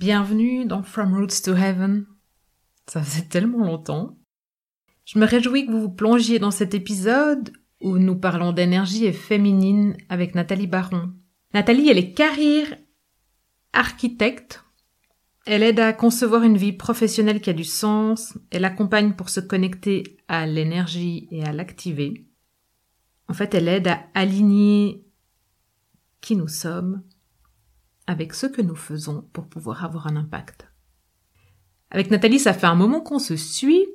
Bienvenue dans From Roots to Heaven. Ça faisait tellement longtemps. Je me réjouis que vous vous plongiez dans cet épisode où nous parlons d'énergie et féminine avec Nathalie Baron. Nathalie, elle est carrière architecte. Elle aide à concevoir une vie professionnelle qui a du sens. Elle accompagne pour se connecter à l'énergie et à l'activer. En fait, elle aide à aligner qui nous sommes avec ce que nous faisons pour pouvoir avoir un impact. Avec Nathalie, ça fait un moment qu'on se suit.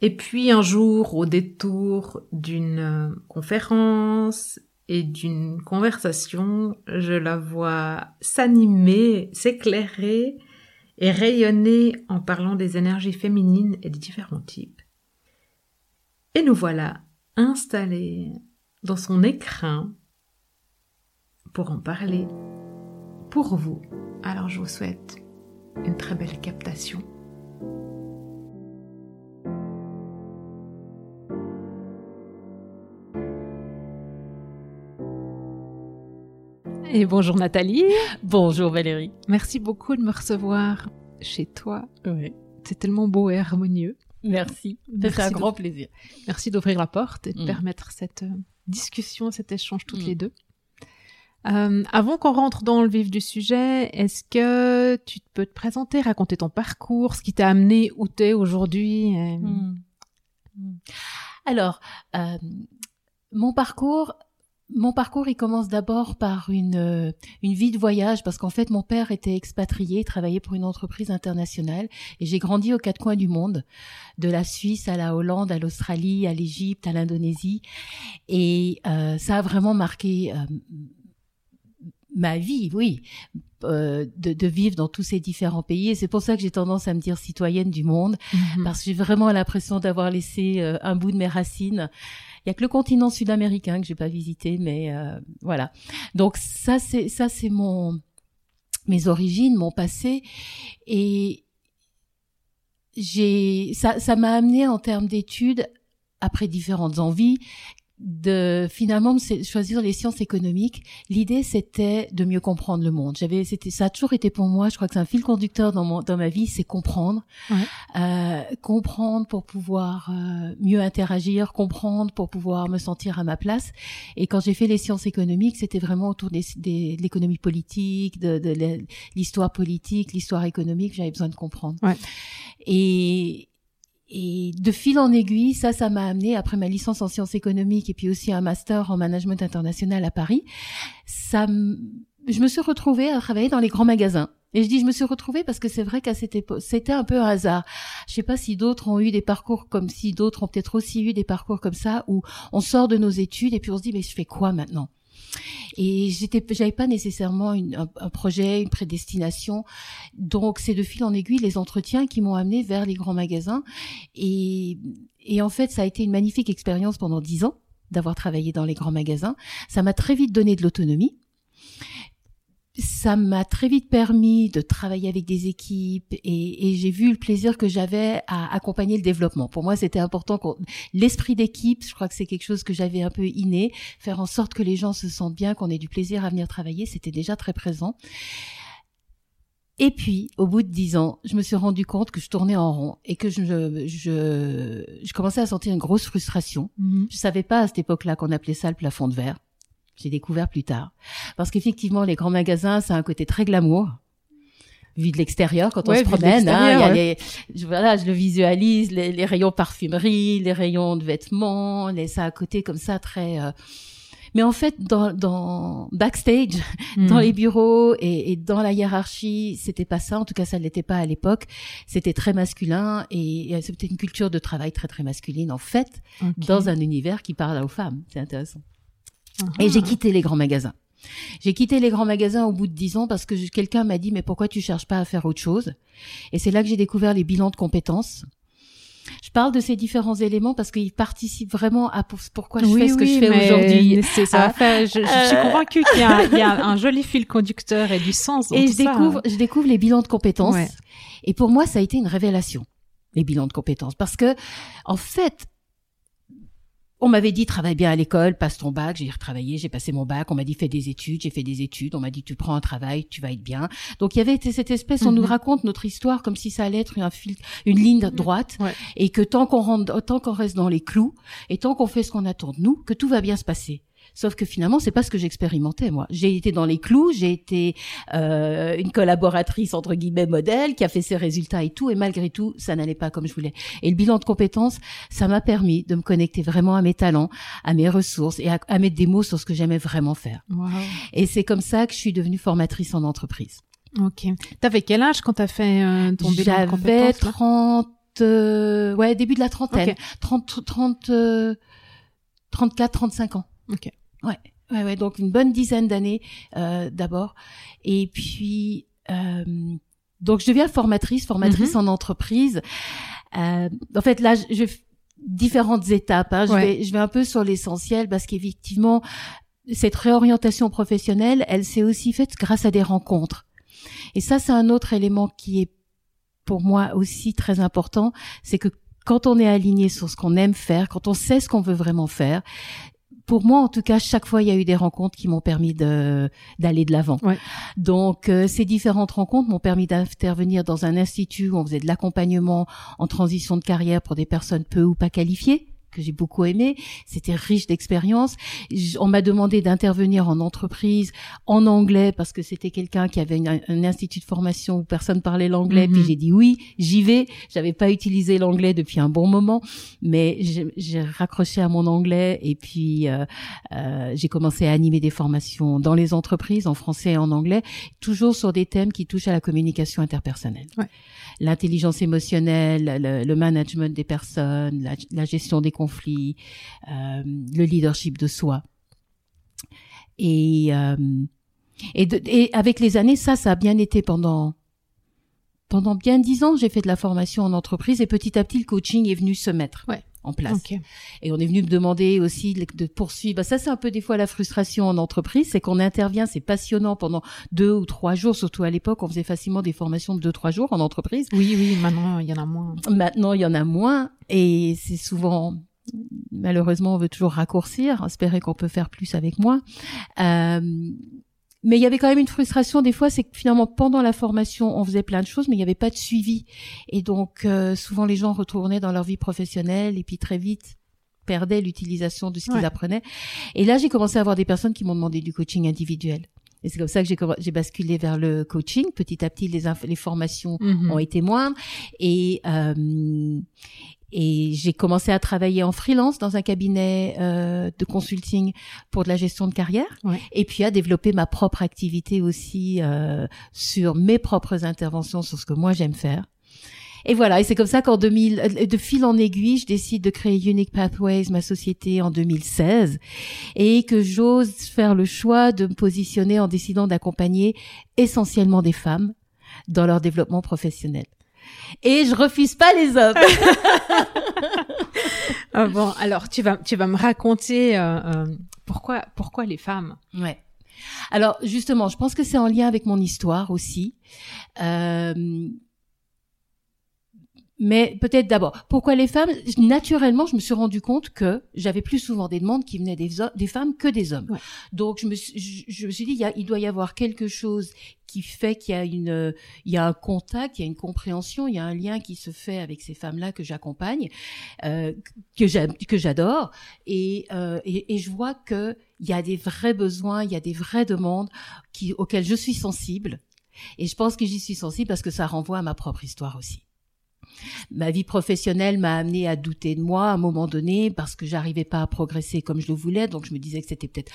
Et puis un jour, au détour d'une euh, conférence et d'une conversation, je la vois s'animer, s'éclairer et rayonner en parlant des énergies féminines et des différents types. Et nous voilà installés dans son écrin pour en parler pour vous. Alors je vous souhaite une très belle captation. Et bonjour Nathalie. Bonjour Valérie. Merci beaucoup de me recevoir chez toi. Oui. C'est tellement beau et harmonieux. Merci. C'est un grand plaisir. Merci d'ouvrir la porte et de Mm. permettre cette euh, discussion, cet échange toutes Mm. les deux. Euh, avant qu'on rentre dans le vif du sujet, est-ce que tu peux te présenter, raconter ton parcours, ce qui t'a amené où t'es aujourd'hui euh, Mm. Mm. Alors, euh, mon parcours, mon parcours, il commence d'abord par une euh, une vie de voyage parce qu'en fait, mon père était expatrié, il travaillait pour une entreprise internationale et j'ai grandi aux quatre coins du monde, de la Suisse à la Hollande, à l'Australie, à l'Égypte, à l'Indonésie, et euh, ça a vraiment marqué. euh, ma vie, oui, euh, de, de vivre dans tous ces différents pays. Et c'est pour ça que j'ai tendance à me dire citoyenne du monde, Mhm. parce que j'ai vraiment l'impression d'avoir laissé euh, un bout de mes racines. Il y a que le continent sud-américain que j'ai pas visité, mais euh, voilà. Donc ça c'est ça c'est mon mes origines, mon passé, et j'ai ça ça m'a amené en termes d'études après différentes envies de finalement choisir les sciences économiques. L'idée c'était de mieux comprendre le monde. J'avais c'était ça a toujours été pour moi. Je crois que c'est un fil conducteur dans mon dans ma vie, c'est comprendre, Ouais. Euh, comprendre pour pouvoir euh, mieux interagir, comprendre pour pouvoir me sentir à ma place. Et quand j'ai fait les sciences économiques, c'était vraiment autour des, des- de l'économie politique, de, de l'histoire politique, l'histoire économique. J'avais besoin de comprendre. Ouais. Et et de fil en aiguille, ça, ça m'a amené après ma licence en sciences économiques et puis aussi un master en management international à Paris. Ça, je me suis retrouvée à travailler dans les grands magasins. Et je dis je me suis retrouvée parce que c'est vrai qu'à cette époque, c'était un peu un hasard. Je sais pas si d'autres ont eu des parcours comme si d'autres ont peut-être aussi eu des parcours comme ça où on sort de nos études et puis on se dit mais je fais quoi maintenant? Et j'étais j'avais pas nécessairement une- un, projet une prédestination. Donc c'est de fil en aiguille les entretiens qui m'ont amené vers les grands magasins. Et et en fait ça a été une magnifique expérience pendant dix ans d'avoir travaillé dans les grands magasins. Ça m'a très vite donné de l'autonomie ça m'a très vite permis de travailler avec des équipes et, et j'ai vu le plaisir que j'avais à accompagner le développement. Pour moi, c'était important qu'on l'esprit d'équipe, je crois que c'est quelque chose que j'avais un peu inné, faire en sorte que les gens se sentent bien, qu'on ait du plaisir à venir travailler, c'était déjà très présent. Et puis, au bout de dix ans, je me suis rendu compte que je tournais en rond et que je, je, je commençais à sentir une grosse frustration. Mhm. Je savais pas à cette époque-là qu'on appelait ça le plafond de verre. J'ai découvert plus tard. Parce qu'effectivement, les grands magasins, ça a un côté très glamour. Vu de l'extérieur, quand Ouais, on se promène, hein, il y a l'extérieur, les, je, voilà, je le visualise, les, les rayons parfumerie, les rayons de vêtements, les, ça a un côté comme ça très, euh, mais en fait, dans, dans backstage, dans Mhm. les bureaux et, et dans la hiérarchie, c'était pas ça. En tout cas, ça ne l'était pas à l'époque. C'était très masculin et, et c'était une culture de travail très très masculine en fait, dans un univers qui parle aux femmes. C'est intéressant. Ah. Et j'ai quitté les grands magasins. J'ai quitté les grands magasins au bout de dix ans parce que quelqu'un m'a dit mais pourquoi tu cherches pas à faire autre chose? Et c'est là que j'ai découvert les bilans de compétences. Je parle de ces différents éléments parce qu'ils participent vraiment à pour- pourquoi je Oui, fais ce que je fais aujourd'hui. c'est- Ça Ah. je, je suis Euh. convaincue qu'il y, a- il y a un joli fil conducteur et du sens dans Et tout je ça. découvre, je découvre les bilans de compétences. Ouais. Et pour moi, ça a été une révélation, les bilans de compétences. Parce que, en fait, on m'avait dit travaille bien à l'école, passe ton bac, j'ai retravaillé, j'ai passé mon bac, on m'a dit fais des études, j'ai fait des études, on m'a dit tu prends un travail, tu vas être bien. Donc il y avait cette espèce, on nous Mhm. raconte notre histoire comme si ça allait être un fil, une ligne droite, Ouais. et que tant qu'on rentre, tant qu'on reste dans les clous, et tant qu'on fait ce qu'on attend de nous, que tout va bien se passer. Sauf que finalement, c'est pas ce que j'expérimentais moi. J'ai été dans les clous, j'ai été euh, une collaboratrice entre guillemets modèle qui a fait ses résultats et tout, et malgré tout, ça n'allait pas comme je voulais. Et le bilan de compétences, ça m'a permis de me connecter vraiment à mes talents, à mes ressources et à, à mettre des mots sur ce que j'aimais vraiment faire. Wow. Et c'est comme ça que je suis devenue formatrice en entreprise. Ok. T'avais quel âge quand t'as fait euh, ton bilan de J'avais compétences, là? 30, euh, ouais, début de la trentaine, Ok. 30, 30, euh, 34, 35 ans. Ok. Ouais, ouais, ouais, donc une bonne dizaine d'années euh, d'abord. Et puis, euh, donc je deviens formatrice, formatrice en entreprise. Euh, en fait, là, je, je différentes étapes. Hein. Je, Ouais. vais, je vais un peu sur l'essentiel parce qu'effectivement, cette réorientation professionnelle, elle s'est aussi faite grâce à des rencontres. Et ça, c'est un autre élément qui est pour moi aussi très important, c'est que quand on est aligné sur ce qu'on aime faire, quand on sait ce qu'on veut vraiment faire, pour moi, en tout cas, chaque fois, il y a eu des rencontres qui m'ont permis de d'aller de l'avant. Ouais. Donc, euh, ces différentes rencontres m'ont permis d'intervenir dans un institut où on faisait de l'accompagnement en transition de carrière pour des personnes peu ou pas qualifiées que j'ai beaucoup aimé. C'était riche d'expérience. On m'a demandé d'intervenir en entreprise en anglais parce que c'était quelqu'un qui avait une- un institut de formation où personne parlait l'anglais. Mhm. Puis j'ai dit oui, j'y vais. J'avais pas utilisé l'anglais depuis un bon moment, mais j'ai- j'ai raccroché à mon anglais et puis euh, euh, j'ai commencé à animer des formations dans les entreprises en français et en anglais, toujours sur des thèmes qui touchent à la communication interpersonnelle. Ouais. L'intelligence émotionnelle, le, le management des personnes, la, la gestion des conflits, euh, le leadership de soi. Et, euh, et, de- et avec les années, ça, ça a bien été pendant pendant bien dix ans. J'ai fait de la formation en entreprise et petit à petit, le coaching est venu se mettre Ouais. en place. Et on est venu me demander aussi de de poursuivre. Bah, ça, c'est un peu des fois la frustration en entreprise, c'est qu'on intervient, c'est passionnant pendant deux ou trois jours, surtout à l'époque, on faisait facilement des formations de deux, trois jours en entreprise. Oui, oui, maintenant, il y en a moins. Maintenant, il y en a moins et c'est souvent, malheureusement, on veut toujours raccourcir, espérer qu'on peut faire plus avec moins. Euh, mais il y avait quand même une frustration des fois, c'est que finalement pendant la formation, on faisait plein de choses, mais il n'y avait pas de suivi. Et donc euh, souvent les gens retournaient dans leur vie professionnelle et puis très vite perdaient l'utilisation de ce qu'ils Ouais. apprenaient. Et là, j'ai commencé à avoir des personnes qui m'ont demandé du coaching individuel. Et c'est comme ça que j'ai basculé vers le coaching. Petit à petit, les, les formations Mhm. ont été moindres et euh, et j'ai commencé à travailler en freelance dans un cabinet euh, de consulting pour de la gestion de carrière Ouais. et puis à développer ma propre activité aussi euh, sur mes propres interventions sur ce que moi j'aime faire. Et voilà, et c'est comme ça qu'en 2000, euh, de fil en aiguille, je décide de créer Unique Pathways, ma société, en 2016, et que j'ose faire le choix de me positionner en décidant d'accompagner essentiellement des femmes dans leur développement professionnel. Et je refuse pas les hommes. Ah bon, alors tu vas, tu vas me raconter euh, euh, pourquoi, pourquoi les femmes? Ouais. Alors justement, je pense que c'est en lien avec mon histoire aussi. Euh, mais peut-être d'abord, pourquoi les femmes Naturellement, je me suis rendu compte que j'avais plus souvent des demandes qui venaient des, femmes que des hommes. Ouais. Donc je me, suis- je, je me suis dit, il, y a- il doit y avoir quelque chose qui fait qu'il y a une, il y a un contact, il y a une compréhension, il y a un lien qui se fait avec ces femmes-là que j'accompagne, euh, que j'adore, et, euh, et, et je vois que il y a des vrais besoins, il y a des vraies demandes qui, auxquelles je suis sensible. Et je pense que j'y suis sensible parce que ça renvoie à ma propre histoire aussi. Ma vie professionnelle m'a amené à douter de moi à un moment donné parce que j'arrivais pas à progresser comme je le voulais. Donc je me disais que c'était peut-être,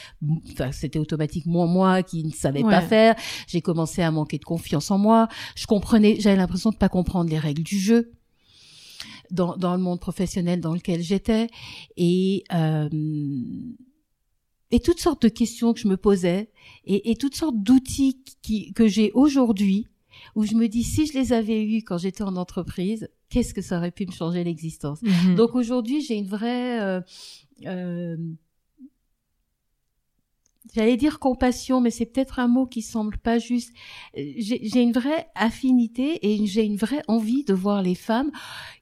enfin c'était automatiquement moi qui ne savais pas faire. J'ai commencé à manquer de confiance en moi. Je comprenais, j'avais l'impression de pas comprendre les règles du jeu dans, dans le monde professionnel dans lequel j'étais et euh, et toutes sortes de questions que je me posais et, et toutes sortes d'outils qui, que j'ai aujourd'hui où je me dis si je les avais eus quand j'étais en entreprise, qu'est-ce que ça aurait pu me changer l'existence? Mhm. Donc aujourd'hui, j'ai une vraie euh, euh, j'allais dire compassion, mais c'est peut-être un mot qui semble pas juste. J'ai une vraie affinité et j'ai une vraie envie de voir les femmes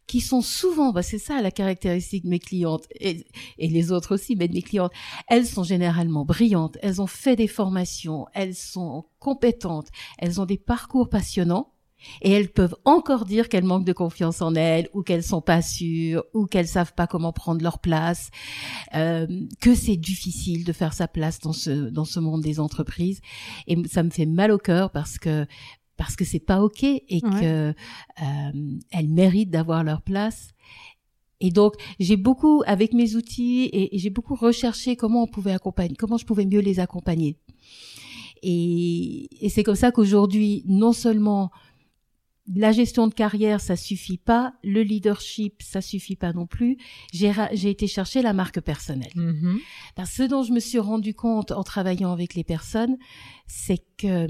qui sont souvent, bah c'est ça la caractéristique de mes clientes et, et, les autres aussi, mais de mes clientes, elles sont généralement brillantes, elles ont fait des formations, elles sont compétentes, elles ont des parcours passionnants et elles peuvent encore dire qu'elles manquent de confiance en elles, ou qu'elles sont pas sûres, ou qu'elles savent pas comment prendre leur place, euh, que c'est difficile de faire sa place dans ce dans ce monde des entreprises. Et ça me fait mal au cœur parce que parce que c'est pas ok et que euh, elles méritent d'avoir leur place. Et donc, j'ai beaucoup, avec mes outils, et, et j'ai beaucoup recherché comment on pouvait accompagner, comment je pouvais mieux les accompagner. Et, et c'est comme ça qu'aujourd'hui, non seulement la gestion de carrière, ça suffit pas. Le leadership, ça suffit pas non plus. J'ai, été chercher la marque personnelle. Mm-hmm. Parce que ce dont je me suis rendu compte en travaillant avec les personnes, c'est que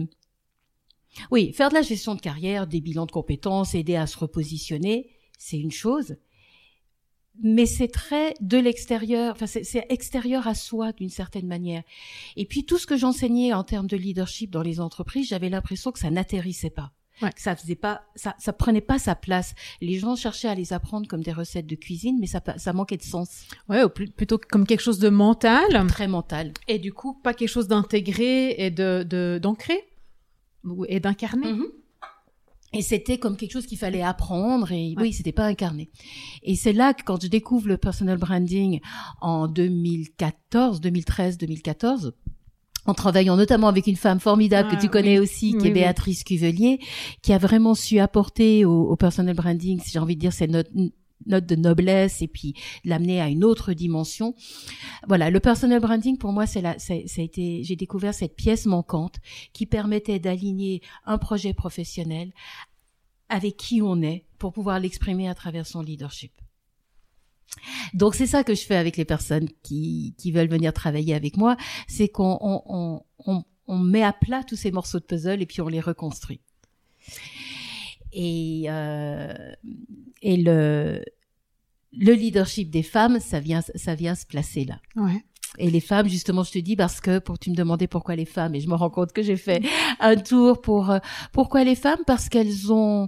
oui, faire de la gestion de carrière, des bilans de compétences, aider à se repositionner, c'est une chose. Mais c'est très de l'extérieur, enfin c'est extérieur à soi d'une certaine manière. Et puis tout ce que j'enseignais en termes de leadership dans les entreprises, j'avais l'impression que ça n'atterrissait pas. Ouais. Ça faisait pas, ça, ça prenait pas sa place. Les gens cherchaient à les apprendre comme des recettes de cuisine, mais ça, ça manquait de sens. Ouais, ou plutôt comme quelque chose de mental. Très mental. Et du coup, pas quelque chose d'intégré et de, d'ancré et d'incarné. Mm-hmm. Et c'était comme quelque chose qu'il fallait apprendre et oui, c'était pas incarné. Et c'est là que quand je découvre le personal branding en 2014, 2013, 2014, en travaillant notamment avec une femme formidable que tu ah, connais aussi, qui est Béatrice Cuvelier, qui a vraiment su apporter au, au personal branding, si j'ai envie de dire, c'est notre note de noblesse et puis l'amener à une autre dimension. Voilà, le personal branding pour moi c'est la ça a été j'ai découvert cette pièce manquante qui permettait d'aligner un projet professionnel avec qui on est pour pouvoir l'exprimer à travers son leadership. Donc c'est ça que je fais avec les personnes qui, qui veulent venir travailler avec moi, c'est qu'on on, on, on, met à plat tous ces morceaux de puzzle et puis on les reconstruit. Et, euh, et le, le leadership des femmes, ça vient, ça vient se placer là. Ouais. Et les femmes, justement, je te dis parce que pour tu me demandais pourquoi les femmes, et je me rends compte que j'ai fait un tour pour euh, pourquoi les femmes? Parce qu'elles ont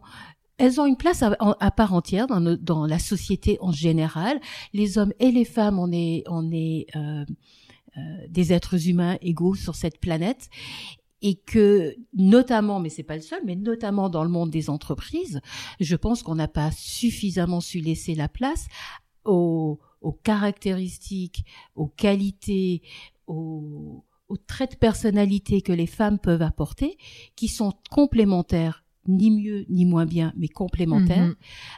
elles ont une place à, part entière dans, dans, la société en général. Les hommes et les femmes, on est, on est euh, euh, des êtres humains égaux sur cette planète et que notamment, mais c'est pas le seul, mais notamment dans le monde des entreprises, je pense qu'on n'a pas suffisamment su laisser la place aux, aux caractéristiques, aux qualités, aux, aux traits de personnalité que les femmes peuvent apporter, qui sont complémentaires ni mieux ni moins bien, mais complémentaire mhm.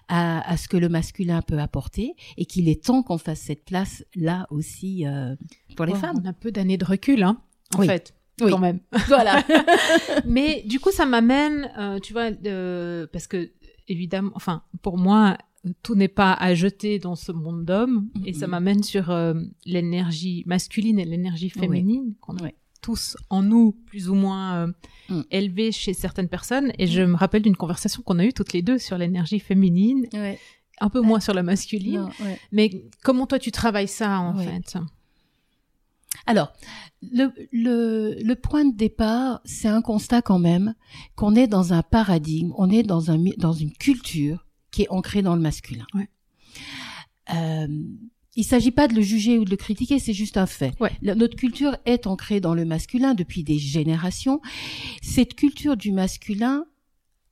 à, à, ce que le masculin peut apporter, et qu'il est temps qu'on fasse cette place là aussi euh, pour les femmes. On a un peu d'années de recul, hein, en fait. Oui. Quand même. Voilà. mais du coup, ça m'amène, euh, tu vois, euh, parce que évidemment, enfin, pour moi, tout n'est pas à jeter dans ce monde d'hommes, et ça m'amène sur euh, l'énergie masculine et l'énergie féminine qu'on a tous en nous, plus ou moins euh, mm. élevés chez certaines personnes. Et je me rappelle d'une conversation qu'on a eue toutes les deux sur l'énergie féminine, un peu moins sur la masculine. Mais comment toi tu travailles ça en fait? Alors, le, le, le, point de départ, c'est un constat quand même qu'on est dans un paradigme, on est dans, un, dans une culture qui est ancrée dans le masculin. Euh, il s'agit pas de le juger ou de le critiquer, c'est juste un fait. notre culture est ancrée dans le masculin depuis des générations. Cette culture du masculin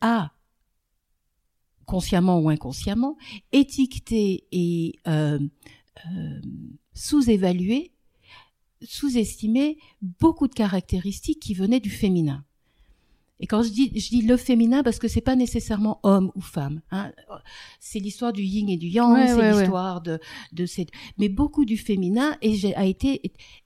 a consciemment ou inconsciemment étiqueté et euh, euh, sous-évalué, sous-estimé beaucoup de caractéristiques qui venaient du féminin. Et quand je dis, je dis le féminin parce que c'est pas nécessairement homme ou femme. Hein. C'est l'histoire du yin et du yang, c'est l'histoire de de cette. Mais beaucoup du féminin et a été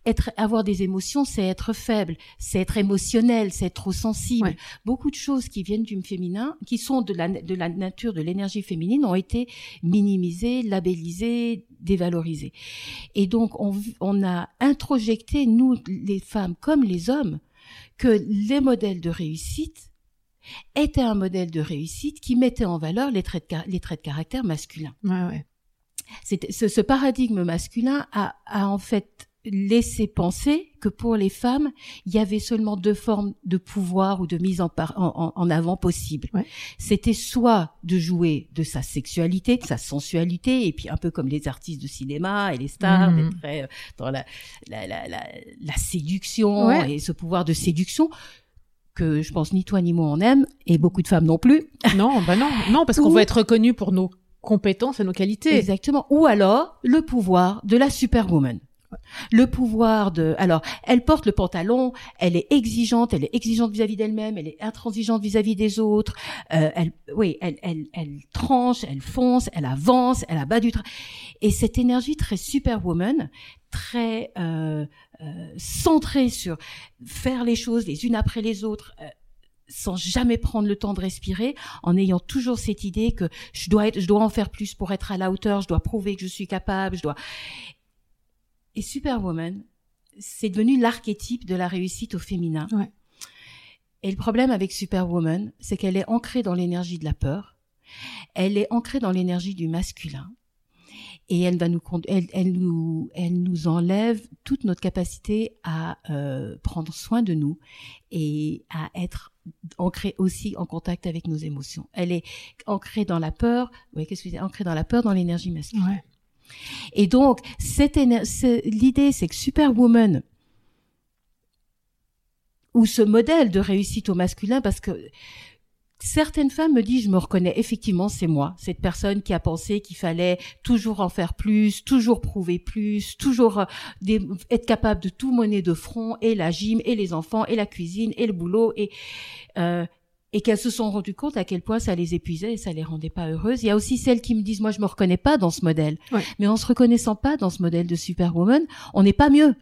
être avoir des émotions, c'est être faible, c'est être émotionnel, c'est être trop sensible. Beaucoup de choses qui viennent du féminin, qui sont de la de la nature de l'énergie féminine, ont été minimisées, labellisées, dévalorisées. Et donc on on a introjecté nous les femmes comme les hommes que les modèles de réussite étaient un modèle de réussite qui mettait en valeur les traits de, les traits de caractère masculins. Ouais, ouais. Ce, ce paradigme masculin a, a en fait laissé penser que pour les femmes, il y avait seulement deux formes de pouvoir ou de mise en, en, avant possible. C'était soit de jouer de sa sexualité, de sa sensualité, et puis un peu comme les artistes de cinéma et les stars, mmh. d'être euh, dans la, la, la, la, séduction et ce pouvoir de séduction que je pense ni toi ni moi on aime, et beaucoup de femmes non plus. Non, bah non, non, parce qu'on veut être reconnu pour nos compétences et nos qualités. Exactement. Ou alors le pouvoir de la superwoman. Le pouvoir de, alors, elle porte le pantalon, elle est exigeante, elle est exigeante vis-à-vis d'elle-même, elle est intransigeante vis-à-vis des autres, euh, elle, oui, elle, elle, elle tranche, elle fonce, elle avance, elle abat du train. Et cette énergie très superwoman, très euh, euh, centrée sur faire les choses les unes après les autres, euh, sans jamais prendre le temps de respirer, en ayant toujours cette idée que je dois être, je dois en faire plus pour être à la hauteur, je dois prouver que je suis capable, je dois. Et Superwoman, c'est devenu l'archétype de la réussite au féminin. Ouais. Et le problème avec Superwoman, c'est qu'elle est ancrée dans l'énergie de la peur, elle est ancrée dans l'énergie du masculin, et elle va nous, elle, elle nous, elle nous enlève toute notre capacité à euh, prendre soin de nous et à être ancrée aussi en contact avec nos émotions. Elle est ancrée dans la peur. Oui, qu'est-ce que c'est? Ancrée dans la peur, dans l'énergie masculine. Ouais. Et donc, l'idée, c'est que Superwoman, ou ce modèle de réussite au masculin, parce que certaines femmes me disent, je me reconnais effectivement, c'est moi, cette personne qui a pensé qu'il fallait toujours en faire plus, toujours prouver plus, toujours euh, être capable de tout mener de front, et la gym, et les enfants, et la cuisine, et le boulot, et euh, et qu'elles se sont rendues compte à quel point ça les épuisait et ça les rendait pas heureuses. Il y a aussi celles qui me disent moi je me reconnais pas dans ce modèle. Mais en se reconnaissant pas dans ce modèle de superwoman, on n'est pas mieux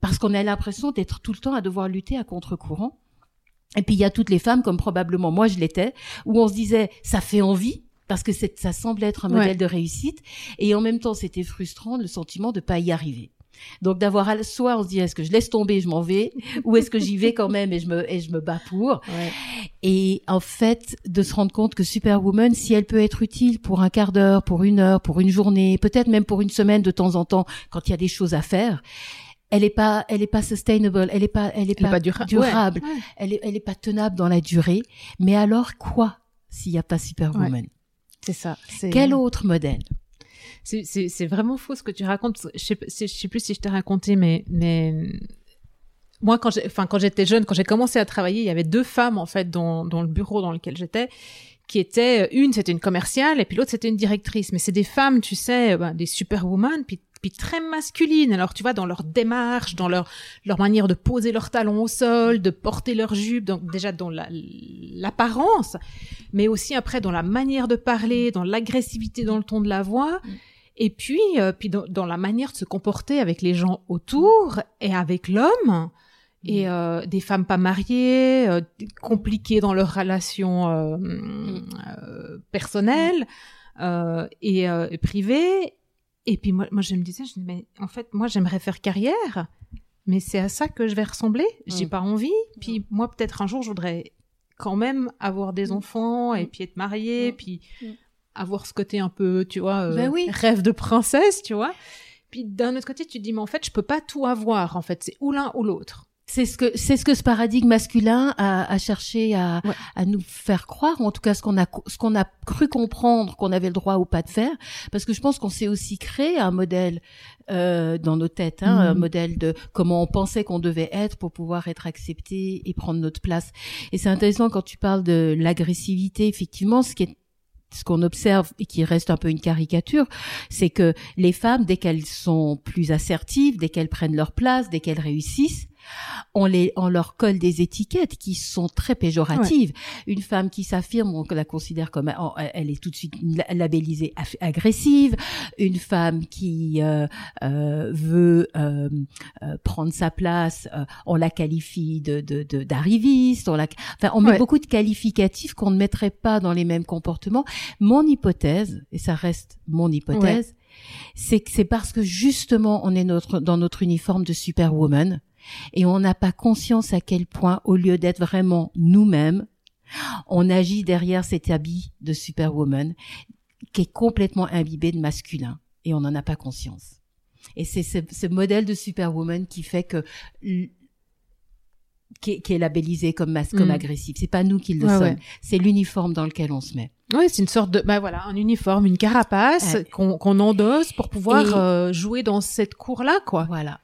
parce qu'on a l'impression d'être tout le temps à devoir lutter à contre-courant. Et puis il y a toutes les femmes comme probablement moi je l'étais où on se disait ça fait envie parce que ça semblait être un modèle de réussite et en même temps c'était frustrant le sentiment de pas y arriver. Donc d'avoir soit on se dit est-ce que je laisse tomber, je m'en vais, ou est-ce que j'y vais quand même et je me et je me bats pour. Et en fait de se rendre compte que Superwoman, si elle peut être utile pour un quart d'heure, pour une heure, pour une journée, peut-être même pour une semaine de temps en temps quand il y a des choses à faire, elle est pas elle est pas sustainable elle est pas elle est, pas, durable. elle est elle est pas tenable dans la durée. Mais alors quoi s'il y a pas Superwoman? C'est ça quel autre modèle? C'est vraiment faux ce que tu racontes. Je sais, sais plus si je t'ai raconté, mais, mais moi, quand j'étais jeune, quand j'ai commencé à travailler, il y avait deux femmes, en fait, dans, le bureau dans lequel j'étais, qui étaient, une, c'était une commerciale, et puis l'autre, c'était une directrice. Mais c'est des femmes, tu sais, ben, des superwoman, puis très masculines. Alors tu vois dans leur démarche, dans leur leur manière de poser leurs talons au sol, de porter leur jupe, donc déjà dans l'apparence, mais aussi après dans la manière de parler, dans l'agressivité dans le ton de la voix. Mm. Et puis, euh, puis dans, la manière de se comporter avec les gens autour et avec l'homme. Et mm. euh, des femmes pas mariées, euh, compliquées dans leurs relations mm. personnelles et, privées. Et puis moi, moi je me disais, je me mais en fait, moi j'aimerais faire carrière, mais c'est à ça que je vais ressembler. J'ai pas envie. Puis moi, peut-être un jour, je voudrais quand même avoir des enfants et puis être mariée, puis avoir ce côté un peu, tu vois, euh, ben rêve de princesse, tu vois. Puis d'un autre côté, tu te dis, mais en fait, je peux pas tout avoir, en fait, c'est ou l'un ou l'autre. C'est ce que c'est ce que ce paradigme masculin a, a cherché à, à, nous faire croire, ou en tout cas ce qu'on a ce qu'on a cru comprendre qu'on avait le droit ou pas de faire, parce que je pense qu'on s'est aussi créé un modèle euh, dans nos têtes, hein, un mhm. modèle de comment on pensait qu'on devait être pour pouvoir être accepté et prendre notre place. Et c'est intéressant quand tu parles de l'agressivité, effectivement, ce qui est ce qu'on observe et qui reste un peu une caricature, c'est que les femmes, dès qu'elles sont plus assertives, dès qu'elles prennent leur place, dès qu'elles réussissent, on les, on leur colle des étiquettes qui sont très péjoratives. Une femme qui s'affirme, on la considère comme, elle est tout de suite labellisée agressive. Une femme qui euh, euh, veut euh, prendre sa place, on la qualifie de d'arriviste. on la, enfin, on met beaucoup de qualificatifs qu'on ne mettrait pas dans les mêmes comportements. Mon hypothèse, et ça reste mon hypothèse, c'est que c'est parce que justement on est notre dans notre uniforme de superwoman et on n'a pas conscience à quel point, au lieu d'être vraiment nous-mêmes, on agit derrière cet habit de superwoman qui est complètement imbibé de masculin et on n'en a pas conscience. Et c'est ce, ce modèle de superwoman qui fait que qui est, qui est labellisé comme masque, comme Mm. agressif. C'est pas nous qui le Ouais, sommes. ouais. C'est l'uniforme dans lequel on se met. Oui, c'est une sorte de, bah voilà, un uniforme, une carapace Ouais. qu'on endosse pour pouvoir Et- euh, jouer dans cette cour-là, quoi. Voilà.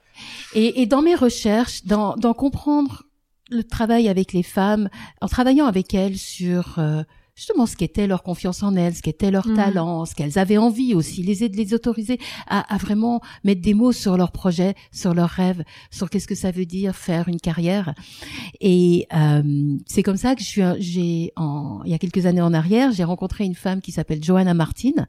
Et, et dans mes recherches, dans, dans comprendre le travail avec les femmes, en travaillant avec elles sur euh, justement ce qu'était leur confiance en elles, ce qu'était leur Mhm. talent, ce qu'elles avaient envie aussi, les aider, les autoriser à, à vraiment mettre des mots sur leurs projets, sur leurs rêves, sur qu'est-ce que ça veut dire faire une carrière. Et euh, c'est comme ça que je suis, j'ai, en, il y a quelques années en arrière, j'ai rencontré une femme qui s'appelle Joanna Martin,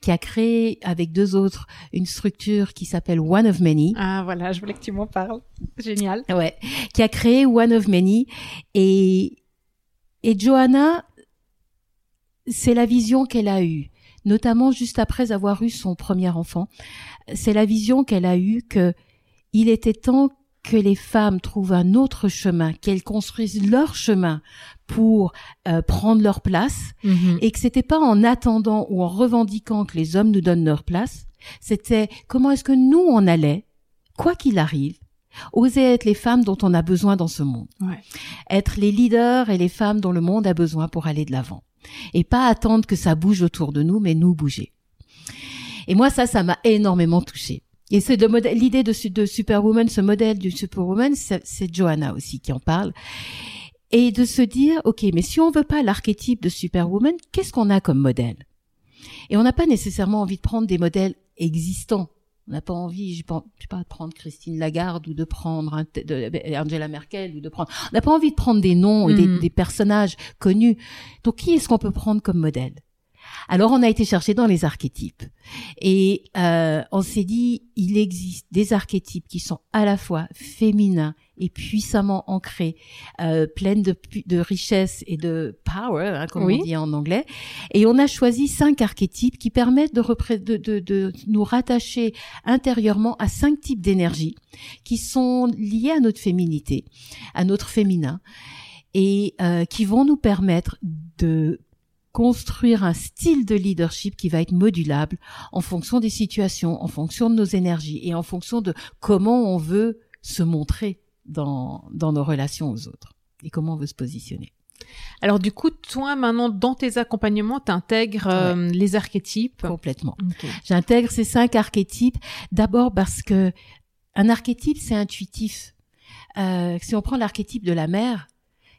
qui a créé avec deux autres une structure qui s'appelle One of Many. Ah voilà, je voulais que tu m'en parles. Génial. Ouais, qui a créé One of Many et et Johanna c'est la vision qu'elle a eue, notamment juste après avoir eu son premier enfant. C'est la vision qu'elle a eue que il était temps que les femmes trouvent un autre chemin, qu'elles construisent leur chemin pour euh, prendre leur place Mhm. et que c'était pas en attendant ou en revendiquant que les hommes nous donnent leur place, c'était comment est-ce que nous on allait, quoi qu'il arrive, oser être les femmes dont on a besoin dans ce monde, Ouais. être les leaders et les femmes dont le monde a besoin pour aller de l'avant, et pas attendre que ça bouge autour de nous, mais nous bouger. Et moi ça, ça m'a énormément touchée. Et c'est l'idée de, de Superwoman, ce modèle du Superwoman, c'est Johanna aussi qui en parle. Et de se dire, ok, mais si on veut pas l'archétype de Superwoman, qu'est-ce qu'on a comme modèle? Et on n'a pas nécessairement envie de prendre des modèles existants. On n'a pas envie, je sais pas, je sais pas, de prendre Christine Lagarde ou de prendre de- Angela Merkel ou de prendre. On n'a pas envie de prendre des noms et des, Mhm. des personnages connus. Donc, qui est-ce qu'on peut prendre comme modèle? Alors, on a été chercher dans les archétypes et euh, on s'est dit, il existe des archétypes qui sont à la fois féminins et puissamment ancrés, euh, pleines de, de richesse et de power, hein, comme Oui. on dit en anglais. Et on a choisi cinq archétypes qui permettent de, de, de, de nous rattacher intérieurement à cinq types d'énergie qui sont liés à notre féminité, à notre féminin, et euh, qui vont nous permettre de construire un style de leadership qui va être modulable en fonction des situations, en fonction de nos énergies et en fonction de comment on veut se montrer dans, dans nos relations aux autres et comment on veut se positionner. Alors du coup, toi maintenant dans tes accompagnements, t'intègres euh, les archétypes. Complètement. J'intègre ces cinq archétypes d'abord parce que un archétype c'est intuitif. Euh, si on prend l'archétype de la mère,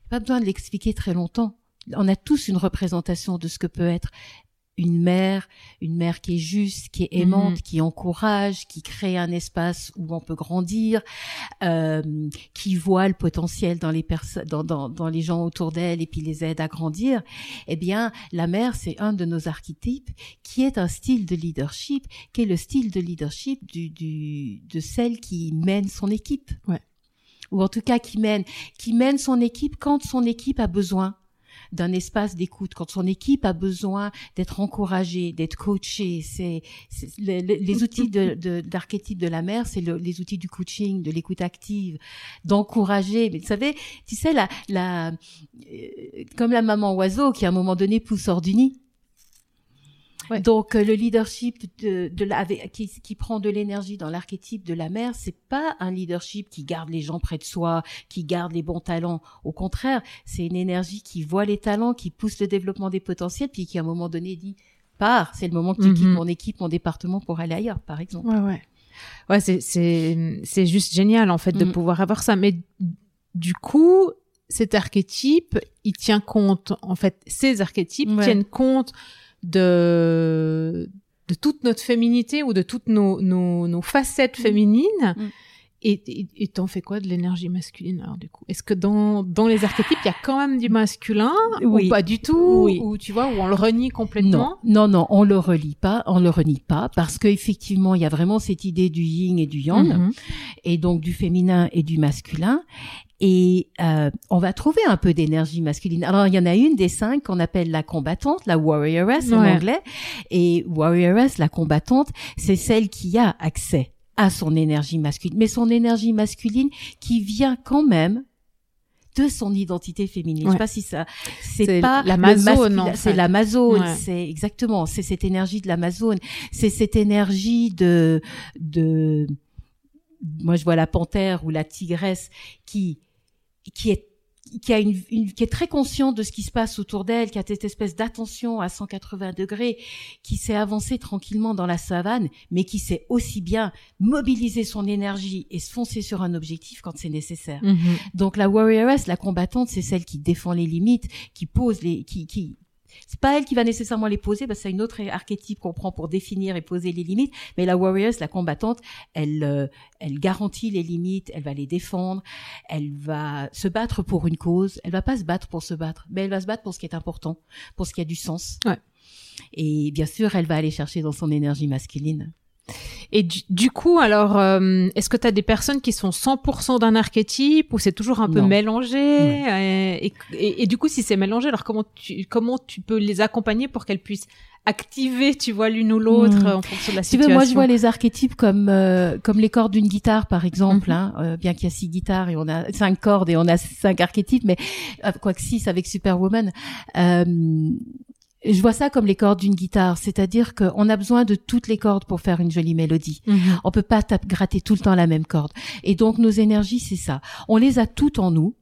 pas besoin de l'expliquer très longtemps. On a tous une représentation de ce que peut être une mère, une mère qui est juste, qui est aimante, Mhm. qui encourage, qui crée un espace où on peut grandir, euh, qui voit le potentiel dans les personnes, dans, dans, dans les gens autour d'elle et puis les aide à grandir. Eh bien, la mère, c'est un de nos archétypes qui est un style de leadership, qui est le style de leadership du, du, de celle qui mène son équipe. Ouais. Ou en tout cas qui mène, qui mène son équipe quand son équipe a besoin d'un espace d'écoute, quand son équipe a besoin d'être encouragée, d'être coachée. C'est, c'est- le- le- les outils de, de, d'archétype de la mère, c'est le- les outils du coaching, de l'écoute active, d'encourager. Mais vous savez, tu sais, la, la, euh, comme la maman oiseau qui à un moment donné pousse hors du nid. Ouais. Donc euh, le leadership de, de la, qui, qui prend de l'énergie dans l'archétype de la mère, c'est pas un leadership qui garde les gens près de soi, qui garde les bons talents. Au contraire, c'est une énergie qui voit les talents, qui pousse le développement des potentiels, puis qui à un moment donné dit pars, c'est le moment que tu Mhm. quittes mon équipe, mon département pour aller ailleurs, par exemple. Ouais, ouais. Ouais, c'est, c'est, c'est juste génial, en fait, de Mm. pouvoir avoir ça. Mais du coup, cet archétype, il tient compte, en fait, ces archétypes Ouais. tiennent compte de, toute notre féminité ou de toutes nos, nos, nos facettes féminines. Mm. Et, t'en fais quoi de l'énergie masculine, alors, du coup? Est-ce que dans, dans les archétypes, il y a quand même du masculin? Oui. Ou pas du tout? Oui. Ou, tu vois, ou on le renie Non, complètement? non, non, on le relie pas, on le renie pas, parce qu'effectivement, il y a vraiment cette idée du yin et du yang, Mhm. et donc du féminin et du masculin. Et euh, on va trouver un peu d'énergie masculine. Alors, il y en a une des cinq qu'on appelle la combattante, la warrioress en Ouais. anglais. Et warrioress, la combattante, c'est celle qui a accès à son énergie masculine. Mais son énergie masculine qui vient quand même de son identité féminine. Je Ouais. sais pas si ça, c'est pas l'Amazone, en c'est l'Amazone, Ouais. c'est exactement, c'est cette énergie de l'Amazone, c'est cette énergie de, de, moi je vois la panthère ou la tigresse qui, qui est qui a une, une- qui est très consciente de ce qui se passe autour d'elle, qui a cette espèce d'attention à 180 degrés, qui s'est avancée tranquillement dans la savane, mais qui sait aussi bien mobiliser son énergie et se foncer sur un objectif quand c'est nécessaire. Mhm. Donc la warrioress, la combattante, c'est celle qui défend les limites, qui pose les, qui, qui, c'est pas elle qui va nécessairement les poser, parce que c'est une autre archétype qu'on prend pour définir et poser les limites. Mais la warrioress, la combattante, elle, euh, elle garantit les limites, elle va les défendre, elle va se battre pour une cause. Elle va pas se battre pour se battre, mais elle va se battre pour ce qui est important, pour ce qui a du sens. Ouais. Et bien sûr, elle va aller chercher dans son énergie masculine. Et du, du coup, alors, euh, est-ce que tu as des personnes qui sont 100% d'un archétype ou c'est toujours un peu mélangé euh, et, et, et du coup, si c'est mélangé, alors comment tu, comment tu peux les accompagner pour qu'elles puissent activer, tu vois, l'une ou l'autre Mm. euh, en fonction de la Si tu situation veux, moi je vois les archétypes comme euh, comme les cordes d'une guitare par exemple, Mhm. hein, euh, bien qu'il y a six guitares et on a cinq cordes et on a cinq archétypes, mais euh, quoique six avec Superwoman. Je vois ça comme les cordes d'une guitare, c'est-à-dire qu'on a besoin de toutes les cordes pour faire une jolie mélodie. Mhm. On peut pas gratter tout le temps la même corde. Et donc nos énergies, c'est ça. On les a toutes en nous.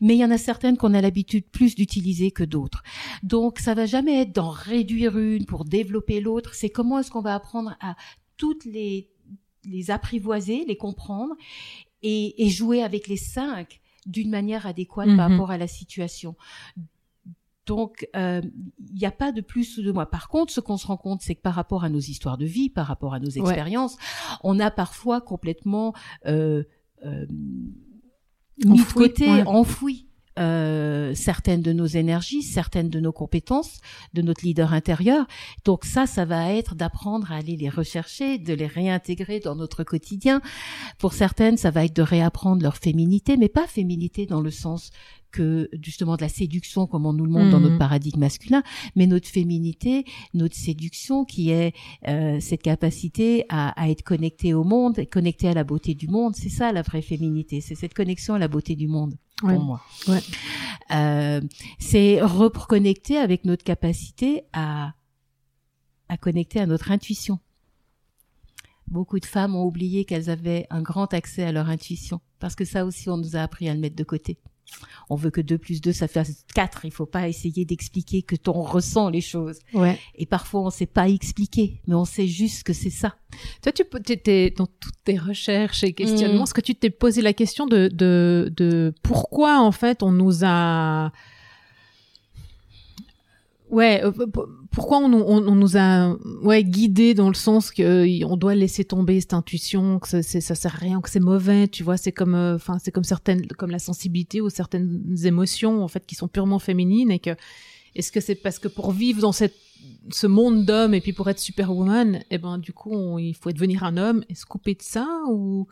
Mais il y en a certaines qu'on a l'habitude plus d'utiliser que d'autres. Donc ça va jamais être d'en réduire une pour développer l'autre. C'est comment est-ce qu'on va apprendre à toutes les les apprivoiser, les comprendre et, et jouer avec les cinq d'une manière adéquate par Mhm. rapport à la situation. Donc, euh, il n'y a pas de plus ou de moins. Par contre, ce qu'on se rend compte, c'est que par rapport à nos histoires de vie, par rapport à nos expériences, on a parfois complètement euh, euh, mis de côté, ouais. enfoui euh, certaines de nos énergies, certaines de nos compétences, de notre leader intérieur. Donc ça, ça va être d'apprendre à aller les rechercher, de les réintégrer dans notre quotidien. Pour certaines, ça va être de réapprendre leur féminité, mais pas féminité dans le sens que justement de la séduction comme on nous le montre dans Mhm. notre paradigme masculin, mais notre féminité, notre séduction qui est euh, cette capacité à, à être connecté au monde, connecté à la beauté du monde, c'est ça la vraie féminité, c'est cette connexion à la beauté du monde Ouais. pour moi. Ouais. Euh, c'est reconnecter avec notre capacité à à connecter à notre intuition. Beaucoup de femmes ont oublié qu'elles avaient un grand accès à leur intuition, parce que ça aussi, on nous a appris à le mettre de côté. On veut que 2 plus 2, ça fasse 4. Il faut pas essayer d'expliquer que ton ressent les choses. Ouais. Et parfois, on sait pas expliquer, mais on sait juste que c'est ça. Toi, tu t'étais dans toutes tes recherches et questionnements, Mm. est-ce que tu t'es posé la question de, de, de pourquoi, en fait, on nous a... Ouais, euh, pourquoi on, nous- a ouais, guidés dans le sens que on doit laisser tomber cette intuition, que ça, ça sert à rien, que c'est mauvais, tu vois, c'est comme euh, enfin c'est comme certaines comme la sensibilité ou certaines émotions en fait qui sont purement féminines et que est-ce que c'est parce que pour vivre dans cette ce monde d'hommes et puis pour être superwoman, eh ben du coup il faut devenir un homme. Et se couper de ça ou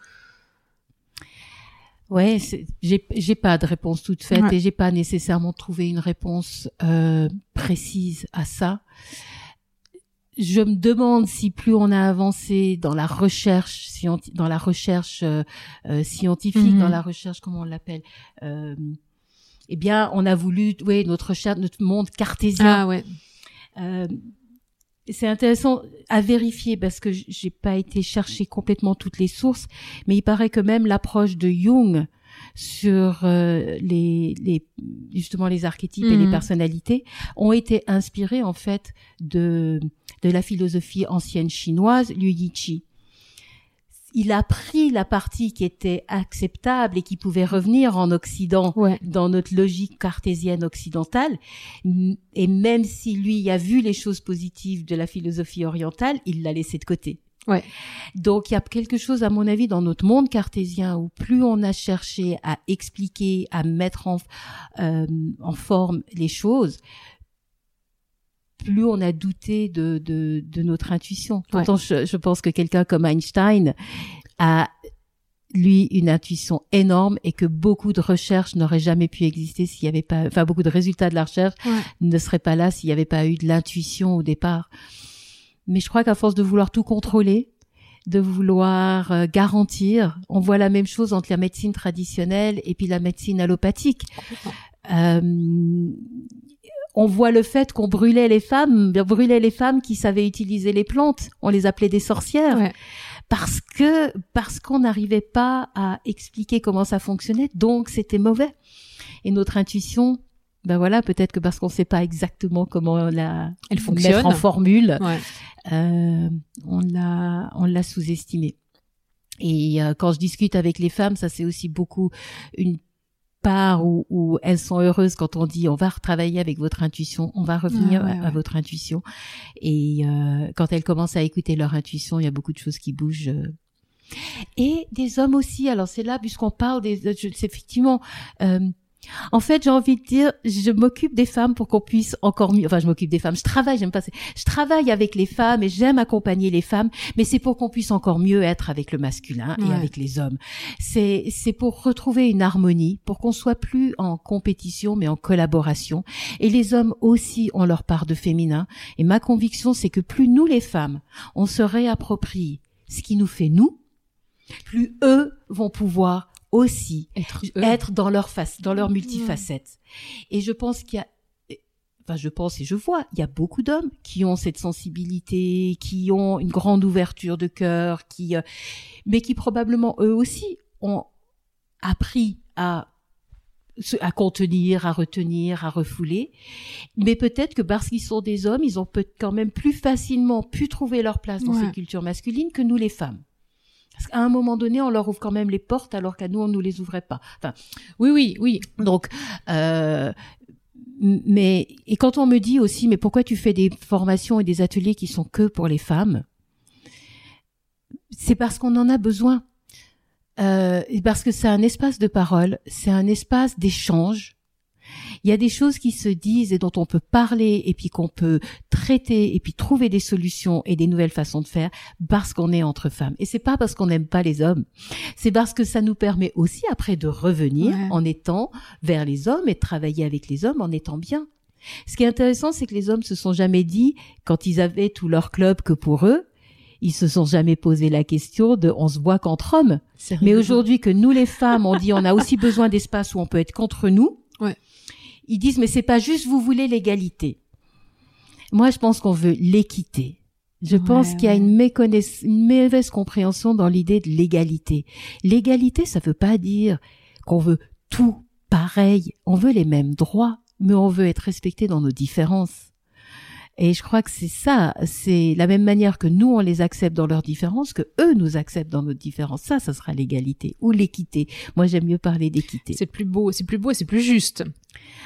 Ouais, j'ai j'ai pas de réponse toute faite Ouais. et j'ai pas nécessairement trouvé une réponse euh, précise à ça. Je me demande si plus on a avancé dans la recherche dans la recherche euh, euh, scientifique, Mhm. dans la recherche comment on l'appelle, euh, eh bien, on a voulu, ouais, notre recherche, notre monde cartésien. ah ouais Euh, c'est intéressant à vérifier parce que j'ai pas été chercher complètement toutes les sources, mais il paraît que même l'approche de Jung sur euh, les, les justement les archétypes et les Mhm. personnalités ont été inspirés en fait de de la philosophie ancienne chinoise Liu Yiqi. Il a pris la partie qui était acceptable et qui pouvait revenir en Occident ouais dans notre logique cartésienne occidentale. Et même si lui a vu les choses positives de la philosophie orientale, il l'a laissé de côté. Ouais. Donc il y a quelque chose, à mon avis, dans notre monde cartésien où plus on a cherché à expliquer, à mettre en, euh, en forme les choses, plus on a douté de, de, de notre intuition. Pourtant, je, je pense que quelqu'un comme Einstein a lui une intuition énorme et que beaucoup de recherches n'auraient jamais pu exister s'il y avait pas, enfin beaucoup de résultats de la recherche Ouais. ne seraient pas là s'il n'y avait pas eu de l'intuition au départ. Mais je crois qu'à force de vouloir tout contrôler, de vouloir euh, garantir. On voit la même chose entre la médecine traditionnelle et puis la médecine allopathique. Euh, on voit le fait qu'on brûlait les femmes, brûlait les femmes qui savaient utiliser les plantes. On les appelait des sorcières. Parce que, parce qu'on n'arrivait pas à expliquer comment ça fonctionnait, donc c'était mauvais. Et notre intuition, ben voilà, peut-être que parce qu'on ne sait pas exactement comment la Elle fonctionne. mettre en formule, Ouais. euh, on l'a on l'a sous-estimé. Et euh, quand je discute avec les femmes, ça c'est aussi beaucoup une part où, où elles sont heureuses quand on dit on va retravailler avec votre intuition, on va revenir ouais, à, votre intuition. Et euh, quand elles commencent à écouter leur intuition, il y a beaucoup de choses qui bougent. euh. Et des hommes aussi. Alors c'est là puisqu'on parle des, je- c'est effectivement. euh, en fait, j'ai envie de dire, je m'occupe des femmes pour qu'on puisse encore mieux. Enfin, je m'occupe des femmes. Je travaille, j'aime pas. Je travaille avec les femmes et j'aime accompagner les femmes, mais c'est pour qu'on puisse encore mieux être avec le masculin et avec les hommes. C'est c'est pour retrouver une harmonie, pour qu'on soit plus en compétition mais en collaboration. Et les hommes aussi ont leur part de féminin. Et ma conviction, c'est que plus nous les femmes, on se réapproprie ce qui nous fait nous, plus eux vont pouvoir aussi Être, être dans leur face, dans leur multifacette. Et je pense qu'il y a, enfin, je pense et je vois, il y a beaucoup d'hommes qui ont cette sensibilité, qui ont une grande ouverture de cœur, qui, euh, mais qui probablement eux aussi ont appris à contenir, à retenir, à refouler. Mais peut-être que parce qu'ils sont des hommes, ils ont peut quand même plus facilement pu trouver leur place dans Ouais. ces cultures masculines que nous les femmes. Parce qu'à un moment donné, on leur ouvre quand même les portes alors qu'à nous, on nous les ouvrait pas. Enfin, Oui, oui, oui. donc, euh, mais et quand on me dit aussi, mais pourquoi tu fais des formations et des ateliers qui sont que pour les femmes? C'est parce qu'on en a besoin. Euh, parce que c'est un espace de parole, c'est un espace d'échange. Il y a des choses qui se disent et dont on peut parler et puis qu'on peut traiter et puis trouver des solutions et des nouvelles façons de faire parce qu'on est entre femmes. Et c'est pas parce qu'on n'aime pas les hommes. C'est parce que ça nous permet aussi après de revenir Ouais. en étant vers les hommes et de travailler avec les hommes en étant bien. Ce qui est intéressant, c'est que les hommes se sont jamais dit, quand ils avaient tout leur club que pour eux, ils se sont jamais posé la question de on se voit qu'entre hommes. Mais aujourd'hui que nous les femmes, on dit on a aussi besoin d'espace où on peut être contre nous. Ouais. Ils disent mais c'est pas juste vous voulez l'égalité. Moi je pense qu'on veut l'équité. Je pense Ouais, qu'il y a une, méconnaiss- une mauvaise compréhension dans l'idée de l'égalité. L'égalité, ça veut pas dire qu'on veut tout pareil. On veut les mêmes droits, mais on veut être respecté dans nos différences. Et je crois que c'est ça, c'est la même manière que nous on les accepte dans leurs différences, que eux nous acceptent dans nos différences. Ça, ça sera l'égalité ou l'équité. Moi, j'aime mieux parler d'équité. C'est plus beau, c'est plus beau et c'est plus juste.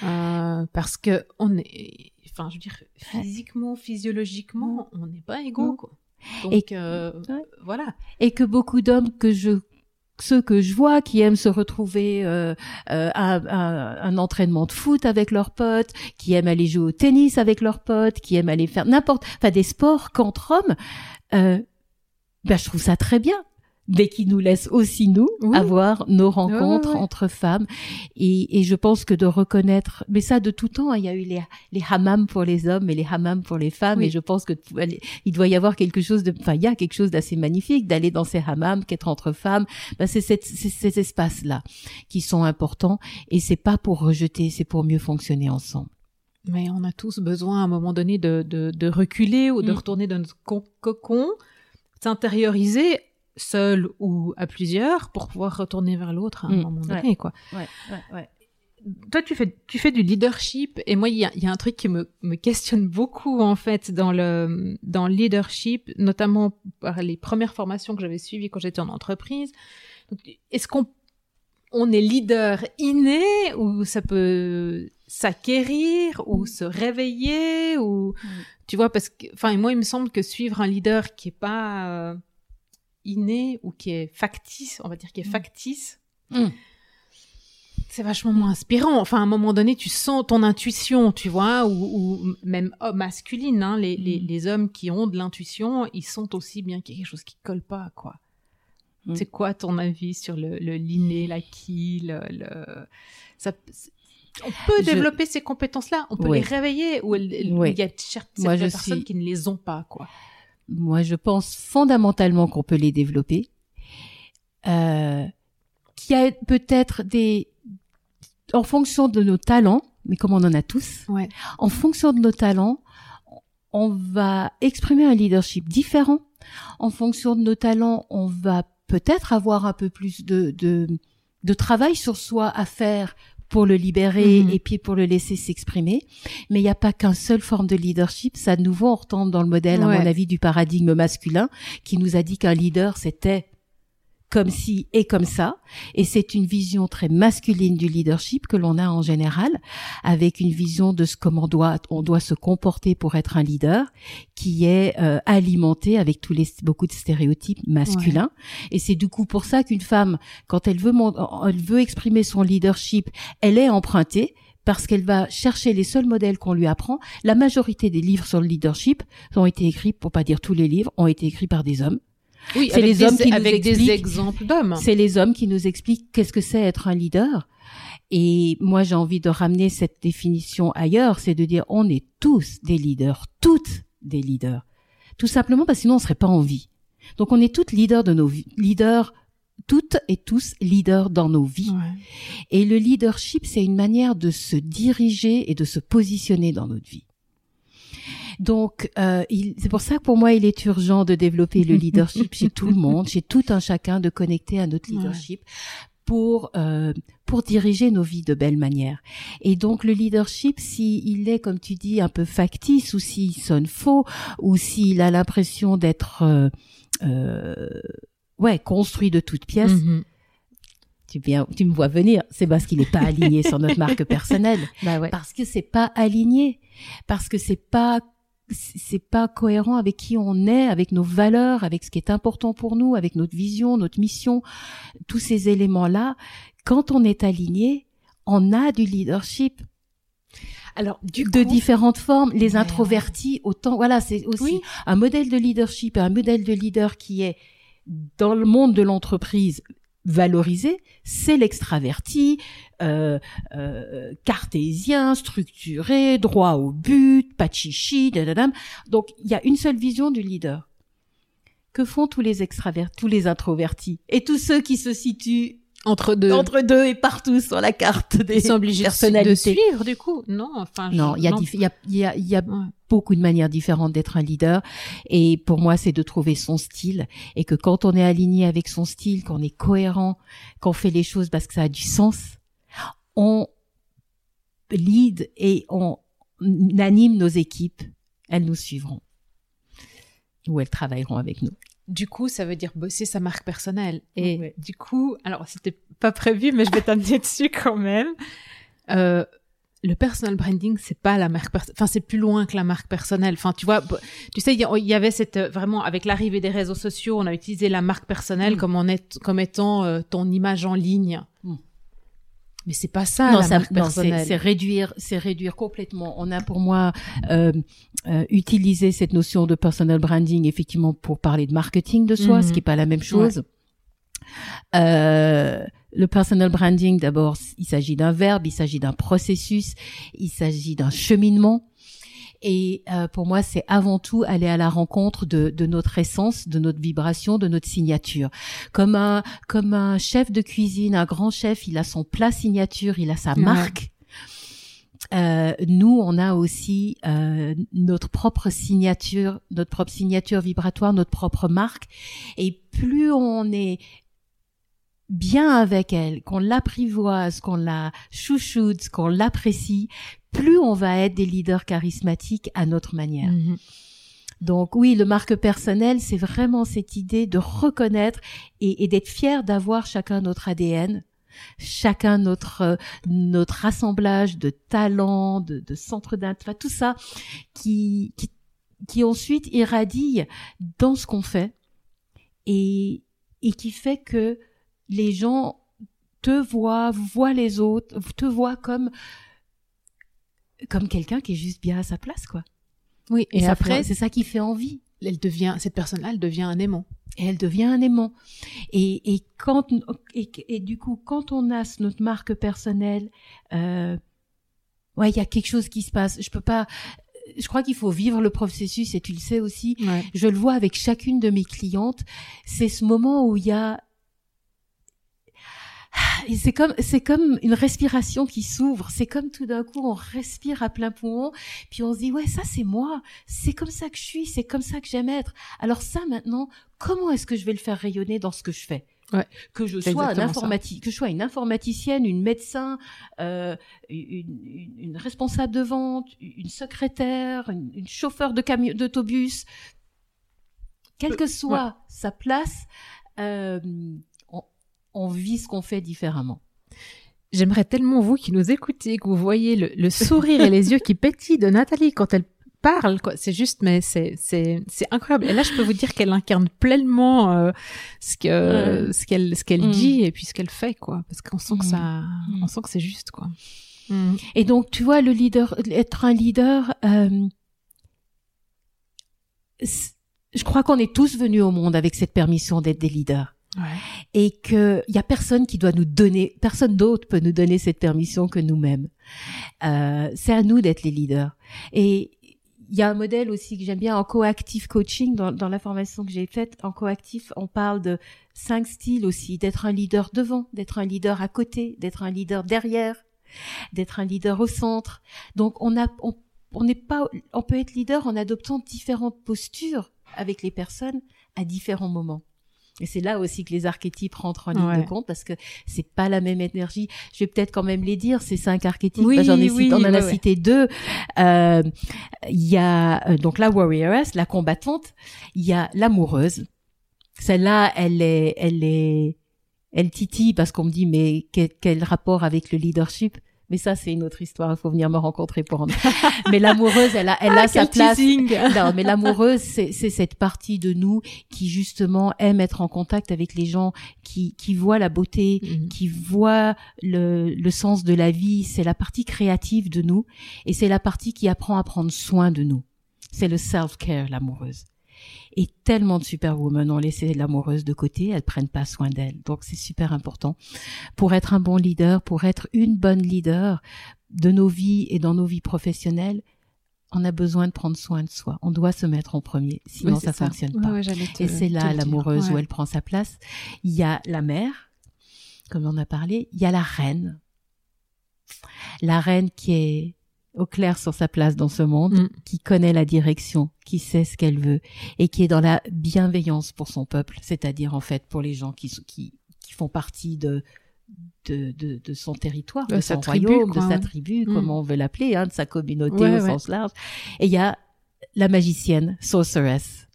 Euh, parce que on est, enfin, je veux dire, physiquement, physiologiquement, on n'est pas égaux, quoi. Donc, Et- euh, Ouais. voilà. et que beaucoup d'hommes que je ceux que je vois qui aiment se retrouver euh, euh, à, un entraînement de foot avec leurs potes, qui aiment aller jouer au tennis avec leurs potes, qui aiment aller faire n'importe, enfin des sports qu'entre hommes, euh, ben je trouve ça très bien. Mais qui nous laisse aussi nous Oui. avoir nos rencontres entre femmes et, et je pense que de reconnaître mais ça de tout temps hein, il y a eu les les hammams pour les hommes et les hammams pour les femmes Oui. et je pense que il doit y avoir quelque chose de enfin il y a quelque chose d'assez magnifique d'aller dans ces hammams qu'être entre femmes ben, c'est ces espaces là qui sont importants et c'est pas pour rejeter c'est pour mieux fonctionner ensemble Mais on a tous besoin à un moment donné de, de, de reculer ou de Mm. retourner dans notre co- cocon, s'intérioriser seul ou à plusieurs pour pouvoir retourner vers l'autre à un Mm. moment Ouais. donné, quoi. ouais ouais ouais toi, tu fais, tu fais du leadership et moi, il y a, y a un truc qui me, me questionne beaucoup en fait dans le, dans le leadership, notamment par les premières formations que j'avais suivies quand j'étais en entreprise. Est-ce qu'on on est leader inné ou ça peut s'acquérir ou se réveiller ou tu vois parce que enfin moi il me semble que suivre un leader qui est pas euh, inné ou qui est factice, on va dire qui est Mm. factice, Mm. c'est vachement moins inspirant. Enfin, à un moment donné, tu sens ton intuition, tu vois, ou, ou même oh, masculine. Hein, les, les, Mm. les hommes qui ont de l'intuition, ils sentent aussi bien qu'il y a quelque chose qui colle pas, quoi. C'est quoi ton avis sur le, le l'inné, l'acquis, le, le... Ça, on peut Je- développer ces compétences-là, on peut Oui. les réveiller, ou Oui. il y a certaines Moi, personnes suis- qui ne les ont pas, quoi. Moi je pense fondamentalement qu'on peut les développer, euh, qu'il y a peut-être des, en fonction de nos talents, mais comme on en a tous, Ouais. en fonction de nos talents, on va exprimer un leadership différent. En fonction de nos talents, on va peut-être avoir un peu plus de, de, de travail sur soi à faire pour le libérer Mhm. et puis pour le laisser s'exprimer. Mais il n'y a pas qu'un seul forme de leadership. Ça, de nouveau, on retombe dans le modèle, à mon avis, du paradigme masculin qui nous a dit qu'un leader, c'était comme si et comme ça. Et c'est une vision très masculine du leadership que l'on a en général, avec une vision de ce comment doit on doit se comporter pour être un leader, qui est euh, alimentée avec tous les beaucoup de stéréotypes masculins. Et c'est du coup pour ça qu'une femme, quand elle veut mon- elle veut exprimer son leadership, elle est empruntée parce qu'elle va chercher les seuls modèles qu'on lui apprend. La majorité des livres sur le leadership ont été écrits, pour pas dire tous les livres, ont été écrits par des hommes. Oui, C'est les des- hommes qui nous avec des expliquent. exemples d'hommes. C'est les hommes qui nous expliquent qu'est-ce que c'est être un leader. Et moi, j'ai envie de ramener cette définition ailleurs, c'est de dire on est tous des leaders, toutes des leaders. Tout simplement parce que sinon on serait pas en vie. Donc on est toutes leaders de nos vies, leaders, toutes et tous leaders dans nos vies. Ouais. Et le leadership, c'est une manière de se diriger et de se positionner dans notre vie. Donc, euh, c'est pour ça que pour moi, il est urgent de développer le leadership chez tout le monde, chez tout un chacun, de connecter à notre Ouais. leadership pour euh, pour diriger nos vies de belle manière. Et donc, le leadership, s'il est, comme tu dis, un peu factice, ou s'il sonne faux, ou s'il a l'impression d'être euh, euh, ouais construit de toutes pièces, Mhm. tu, viens, tu me vois venir, c'est parce qu'il n'est pas aligné sur notre marque personnelle. Bah ouais. Parce que c'est pas aligné. Parce que c'est pas c'est pas cohérent avec qui on est, avec nos valeurs, avec ce qui est important pour nous, avec notre vision, notre mission, tous ces éléments-là. Quand on est aligné, on a du leadership Alors, du de coup, différentes formes. Les Ouais, introvertis, autant, voilà, c'est aussi Oui. un modèle de leadership, un modèle de leader qui est dans le monde de l'entreprise valorisé, c'est l'extraverti, euh, euh, cartésien, structuré, droit au but, pas de chichi, dadadam. Donc il y a une seule vision du leader. Que font tous les extravertis, tous les introvertis et tous ceux qui se situent entre deux, entre deux et partout sur la carte des ils sont obligés de- suivre, du coup. Non, enfin. Non, il y a, il y a, il y a, y a Ouais. beaucoup de manières différentes d'être un leader. Et pour moi, c'est de trouver son style. Et que quand on est aligné avec son style, qu'on est cohérent, qu'on fait les choses parce que ça a du sens, on lead et on anime nos équipes. Elles nous suivront. Ou elles travailleront avec nous. Du coup, ça veut dire bosser sa marque personnelle. Et Ouais. du coup, alors c'était pas prévu, mais je vais t'amener dessus quand même. Euh, le personal branding, c'est pas la marque. Enfin, c'est plus loin que la marque personnelle. Enfin, tu vois, tu sais, il y a- il y avait cette euh, vraiment avec l'arrivée des réseaux sociaux, on a utilisé la marque personnelle Mm. comme en est, comme étant euh, ton image en ligne. Mm. Mais c'est pas ça non, la ça- marque non, c'est personnelle. c'est réduire, c'est réduire complètement. On a pour moi euh, euh, utilisé cette notion de personal branding effectivement pour parler de marketing de soi, Mhm. ce qui est pas la même chose. Euh, le personal branding, d'abord, il s'agit d'un verbe, il s'agit d'un processus, il s'agit d'un cheminement. Et euh, pour moi, c'est avant tout aller à la rencontre de, de notre essence, de notre vibration, de notre signature. Comme un comme un chef de cuisine, un grand chef, il a son plat signature, il a sa Ouais. marque. Euh, nous, on a aussi euh, notre propre signature, notre propre signature vibratoire, notre propre marque. Et plus on est bien avec elle, qu'on l'apprivoise, qu'on la chouchoute, qu'on l'apprécie, plus on va être des leaders charismatiques à notre manière. Mhm. Donc oui, le marque personnel, c'est vraiment cette idée de reconnaître et, et d'être fier d'avoir chacun notre ADN, chacun notre euh, notre assemblage de talents, de, de centres d'intérêt, tout ça qui, qui qui ensuite irradie dans ce qu'on fait et et qui fait que les gens te voient, voient les autres, te voient comme comme quelqu'un qui est juste bien à sa place, quoi. Oui, et, après, c'est ça qui fait envie. elle devient, cette personne-là, elle devient un aimant. Et elle devient un aimant. Et, et quand et, et du coup, quand on a notre marque personnelle, euh, ouais, il y a quelque chose qui se passe. Je peux pas. je crois qu'il faut vivre le processus et tu le sais aussi. Ouais. Je le vois avec chacune de mes clientes. C'est ce moment où il y a c'est comme c'est comme une respiration qui s'ouvre. C'est comme tout d'un coup on respire à plein poumon, puis on se dit ouais ça c'est moi. C'est comme ça que je suis. C'est comme ça que j'aime être. Alors ça maintenant, comment est-ce que je vais le faire rayonner dans ce que je fais? Ouais. Que je sois un exactement ça. informati- que je sois une informaticienne, une médecin, euh, une, une- une responsable de vente, une secrétaire, une, une chauffeur de camion d'autobus, quelle que soit sa place, euh, on, vit ce qu'on fait différemment. J'aimerais tellement vous qui nous écoutez, que vous voyez le, le sourire et les yeux qui pétillent de Nathalie quand elle parle. C'est juste, mais c'est incroyable. Et là, je peux vous dire qu'elle incarne pleinement euh, ce que Ouais. ce qu'elle ce qu'elle Mm. dit et puis ce qu'elle fait, quoi. Parce qu'on sent que Mm. ça, Mm. on sent que c'est juste, quoi. Et donc, tu vois, le leader, être un leader, euh, je crois qu'on est tous venus au monde avec cette permission d'être des leaders. Et que il y a personne qui doit nous donner, personne d'autre peut nous donner cette permission que nous-mêmes. Euh, c'est à nous d'être les leaders. Et il y a un modèle aussi que j'aime bien en coactive coaching dans, dans la formation que j'ai faite. En coactif, on parle de cinq styles aussi, d'être un leader devant, d'être un leader à côté, d'être un leader derrière, d'être un leader au centre. Donc on a, on n'est pas, on peut être leader en adoptant différentes postures avec les personnes à différents moments. Et c'est là aussi que les archétypes rentrent en ligne Ouais. de compte parce que c'est pas la même énergie. Je vais peut-être quand même les dire, ces cinq archétypes. Oui, Bah, J'en ai oui, cité, on en a ouais, cité deux. Euh, Il y a euh, donc la warrioress, la combattante. Il y a l'amoureuse. Celle-là, elle est, elle est, elle titille parce qu'on me dit mais quel, quel rapport avec le leadership? Mais ça, c'est une autre histoire. Il faut venir me rencontrer pour en. mais l'amoureuse, elle a, elle a Ah, sa place. teasing. Non, mais l'amoureuse, c'est cette partie de nous qui justement aime être en contact avec les gens, qui qui voit la beauté, Mhm. qui voit le, le sens de la vie. C'est la partie créative de nous et c'est la partie qui apprend à prendre soin de nous. C'est le self-care, l'amoureuse. Et tellement de superwomen ont laissé l'amoureuse de côté, elles prennent pas soin d'elle. Donc c'est super important pour être un bon leader, pour être une bonne leader de nos vies et dans nos vies professionnelles. On a besoin de prendre soin de soi. On doit se mettre en premier, sinon Oui, ça, c'est fonctionne pas. te- Et c'est là l'amoureuse où elle prend sa place. Il y a la mère, comme on a parlé. Il y a la reine. La reine qui est au clair sur sa place dans ce monde, Mm. qui connaît la direction, qui sait ce qu'elle veut et qui est dans la bienveillance pour son peuple, c'est-à-dire en fait pour les gens qui, qui, qui font partie de, de, de, de son territoire, De son tribu, royaume, quoi, de sa tribu, Mm. comment on veut l'appeler, hein, de sa communauté Ouais, au ouais. sens large. Et il y a la magicienne, sorceress,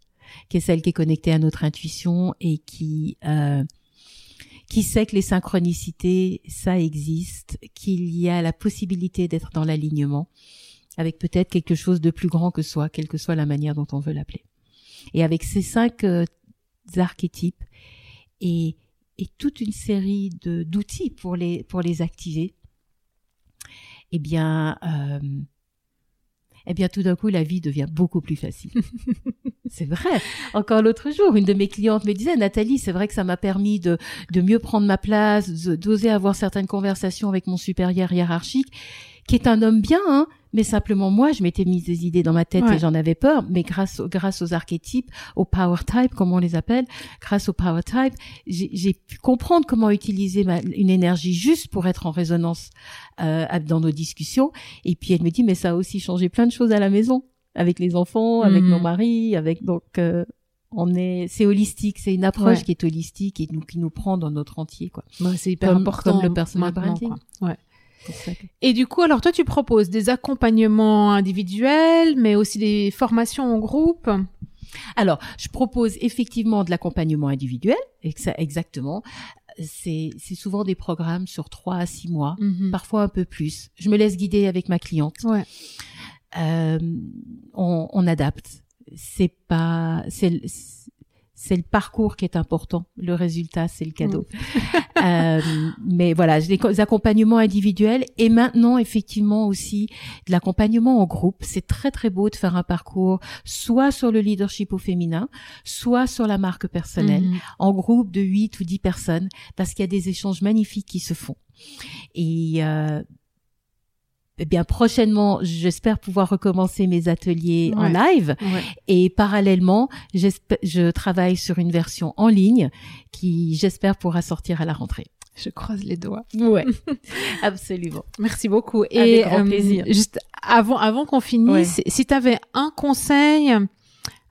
qui est celle qui est connectée à notre intuition et qui euh, qui sait que les synchronicités, ça existe, qu'il y a la possibilité d'être dans l'alignement avec peut-être quelque chose de plus grand que soi, quelle que soit la manière dont on veut l'appeler. Et avec ces cinq euh, archétypes et, et toute une série d'outils pour les pour les activer, eh bien, euh, eh bien, tout d'un coup, la vie devient beaucoup plus facile. c'est vrai. Encore l'autre jour, une de mes clientes me disait, Nathalie, c'est vrai que ça m'a permis de, de mieux prendre ma place, d'oser avoir certaines conversations avec mon supérieur hiérarchique, qui est un homme bien, hein, mais simplement moi, je m'étais mise des idées dans ma tête Ouais. et j'en avais peur, mais grâce, au- grâce aux archétypes, aux power types, comme on les appelle, grâce aux power types, j'ai pu comprendre comment utiliser ma- une énergie juste pour être en résonance euh, dans nos discussions. Et puis elle me dit, mais ça a aussi changé plein de choses à la maison, avec les enfants, avec mon mari, avec donc euh, on est, c'est holistique, c'est une approche Ouais. qui est holistique et nous, qui nous prend dans notre entier, quoi. Ouais, c'est hyper Comme- important. comme le personal branding. Ouais. Et du coup, alors toi, tu proposes des accompagnements individuels, mais aussi des formations en groupe? Alors, je propose effectivement de l'accompagnement individuel, exa- exactement. C'est, souvent des programmes sur trois à six mois, Mhm. parfois un peu plus. Je me laisse guider avec ma cliente. Ouais. Euh, on, on adapte. C'est pas, c'est, c'est le parcours qui est important. Le résultat, c'est le cadeau. Euh, mais voilà, des co- des accompagnements individuels et maintenant effectivement aussi de l'accompagnement en groupe. C'est très très beau de faire un parcours soit sur le leadership au féminin, soit sur la marque personnelle Mhm. en groupe de 8 ou 10 personnes parce qu'il y a des échanges magnifiques qui se font. Et euh, eh bien prochainement, j'espère pouvoir recommencer mes ateliers en live et parallèlement, je travaille sur une version en ligne qui j'espère pourra sortir à la rentrée. Je croise les doigts. Ouais, absolument. Merci beaucoup. Et Avec grand euh, plaisir. juste avant, avant qu'on finisse, si tu avais un conseil,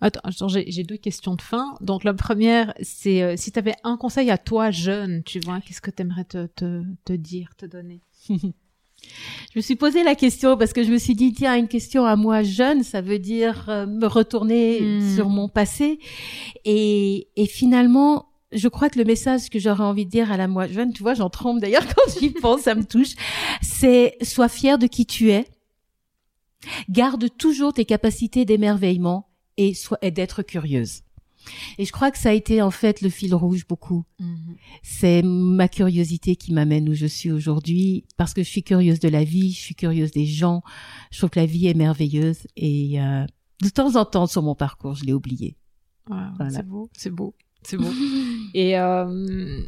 Attends, j'ai deux questions de fin. Donc la première, c'est euh, si tu avais un conseil à toi jeune, tu vois, qu'est-ce que tu aimerais te, te, te, dire, te donner? Je me suis posé la question parce que je me suis dit tiens une question à moi jeune, ça veut dire euh, me retourner hmm. sur mon passé et, et finalement je crois que le message que j'aurais envie de dire à la moi jeune, tu vois, j'en tremble d'ailleurs quand j'y pense, ça me touche, c'est sois fier de qui tu es, garde toujours tes capacités d'émerveillement et, soit, et d'être curieuse. Et je crois que ça a été en fait le fil rouge beaucoup. Mhm. C'est ma curiosité qui m'amène où je suis aujourd'hui parce que je suis curieuse de la vie, je suis curieuse des gens. Je trouve que la vie est merveilleuse et euh, de temps en temps sur mon parcours, je l'ai oublié. C'est beau, c'est beau, c'est beau. et euh,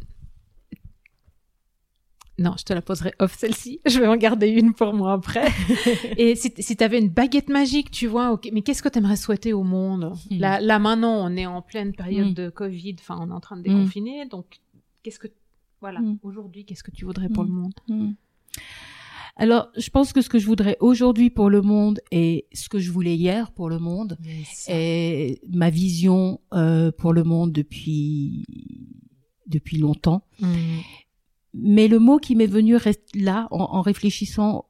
non, je te la poserai off celle-ci. Je vais en garder une pour moi après. et si, si tu avais une baguette magique, tu vois, mais qu'est-ce que tu aimerais souhaiter au monde? Hmm. là, là, maintenant, on est en pleine période hmm. de Covid, enfin, on est en train de hmm. déconfiner. Donc, qu'est-ce que, voilà, aujourd'hui, qu'est-ce que tu voudrais pour le monde? Alors, je pense que ce que je voudrais aujourd'hui pour le monde et ce que je voulais hier pour le monde est ma vision euh, pour le monde depuis depuis longtemps. Mais le mot qui m'est venu là, en, réfléchissant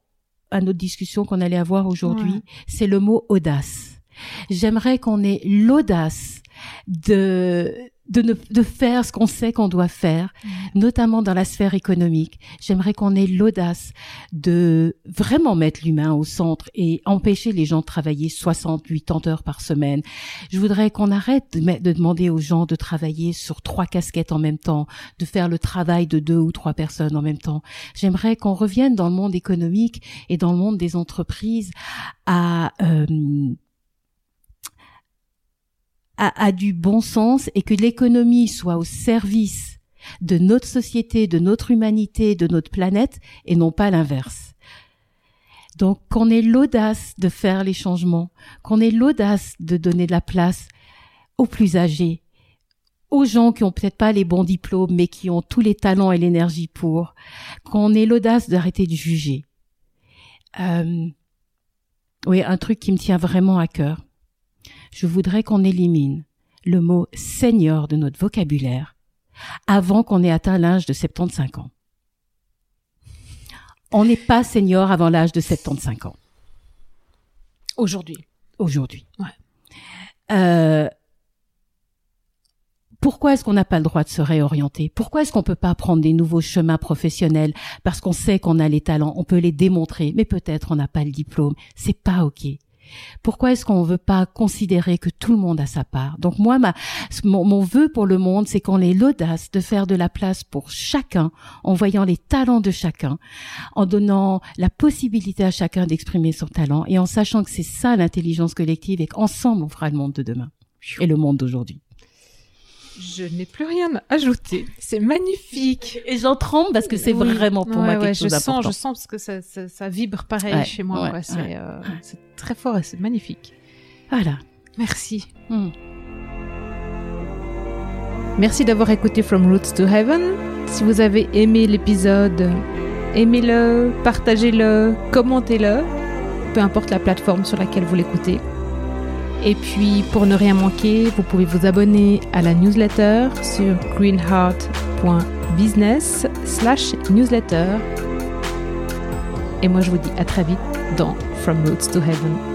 à notre discussion qu'on allait avoir aujourd'hui, c'est le mot audace. J'aimerais qu'on ait l'audace de de, ne, de faire ce qu'on sait qu'on doit faire, mm. notamment dans la sphère économique. J'aimerais qu'on ait l'audace de vraiment mettre l'humain au centre et empêcher les gens de travailler 68 heures par semaine. Je voudrais qu'on arrête de, de, demander aux gens de travailler sur trois casquettes en même temps, de faire le travail de deux ou trois personnes en même temps. J'aimerais qu'on revienne dans le monde économique et dans le monde des entreprises à euh, a, du bon sens et que l'économie soit au service de notre société, de notre humanité, de notre planète et non pas l'inverse. Donc qu'on ait l'audace de faire les changements, qu'on ait l'audace de donner de la place aux plus âgés, aux gens qui ont peut-être pas les bons diplômes mais qui ont tous les talents et l'énergie pour, qu'on ait l'audace d'arrêter de juger. Euh, oui, un truc qui me tient vraiment à cœur je voudrais qu'on élimine le mot seigneur de notre vocabulaire avant qu'on ait atteint l'âge de 75 ans. On n'est pas senior avant l'âge de 75 ans. Aujourd'hui. Aujourd'hui. Euh, pourquoi est-ce qu'on n'a pas le droit de se réorienter? Pourquoi est-ce qu'on peut pas prendre des nouveaux chemins professionnels? Parce qu'on sait qu'on a les talents, on peut les démontrer, mais peut-être on n'a pas le diplôme. C'est pas ok. Pourquoi est-ce qu'on ne veut pas considérer que tout le monde a sa part? Donc moi, ma, mon, mon vœu pour le monde, c'est qu'on ait l'audace de faire de la place pour chacun, en voyant les talents de chacun, en donnant la possibilité à chacun d'exprimer son talent et en sachant que c'est ça l'intelligence collective et qu'ensemble on fera le monde de demain et le monde d'aujourd'hui. Je n'ai plus rien à ajouter. C'est magnifique. Et j'en tremble parce que c'est vraiment pour moi quelque chose d'important. Je sens, parce que ça, ça, vibre pareil chez moi. Euh, c'est très fort et c'est magnifique. Voilà. Merci. Hmm. Merci d'avoir écouté From Roots to Heaven. Si vous avez aimé l'épisode, aimez-le, partagez-le, commentez-le, peu importe la plateforme sur laquelle vous l'écoutez. Et puis, pour ne rien manquer, vous pouvez vous abonner à la newsletter sur greenheart.business slash newsletter. Et moi, je vous dis à très vite dans From Roots to Heaven.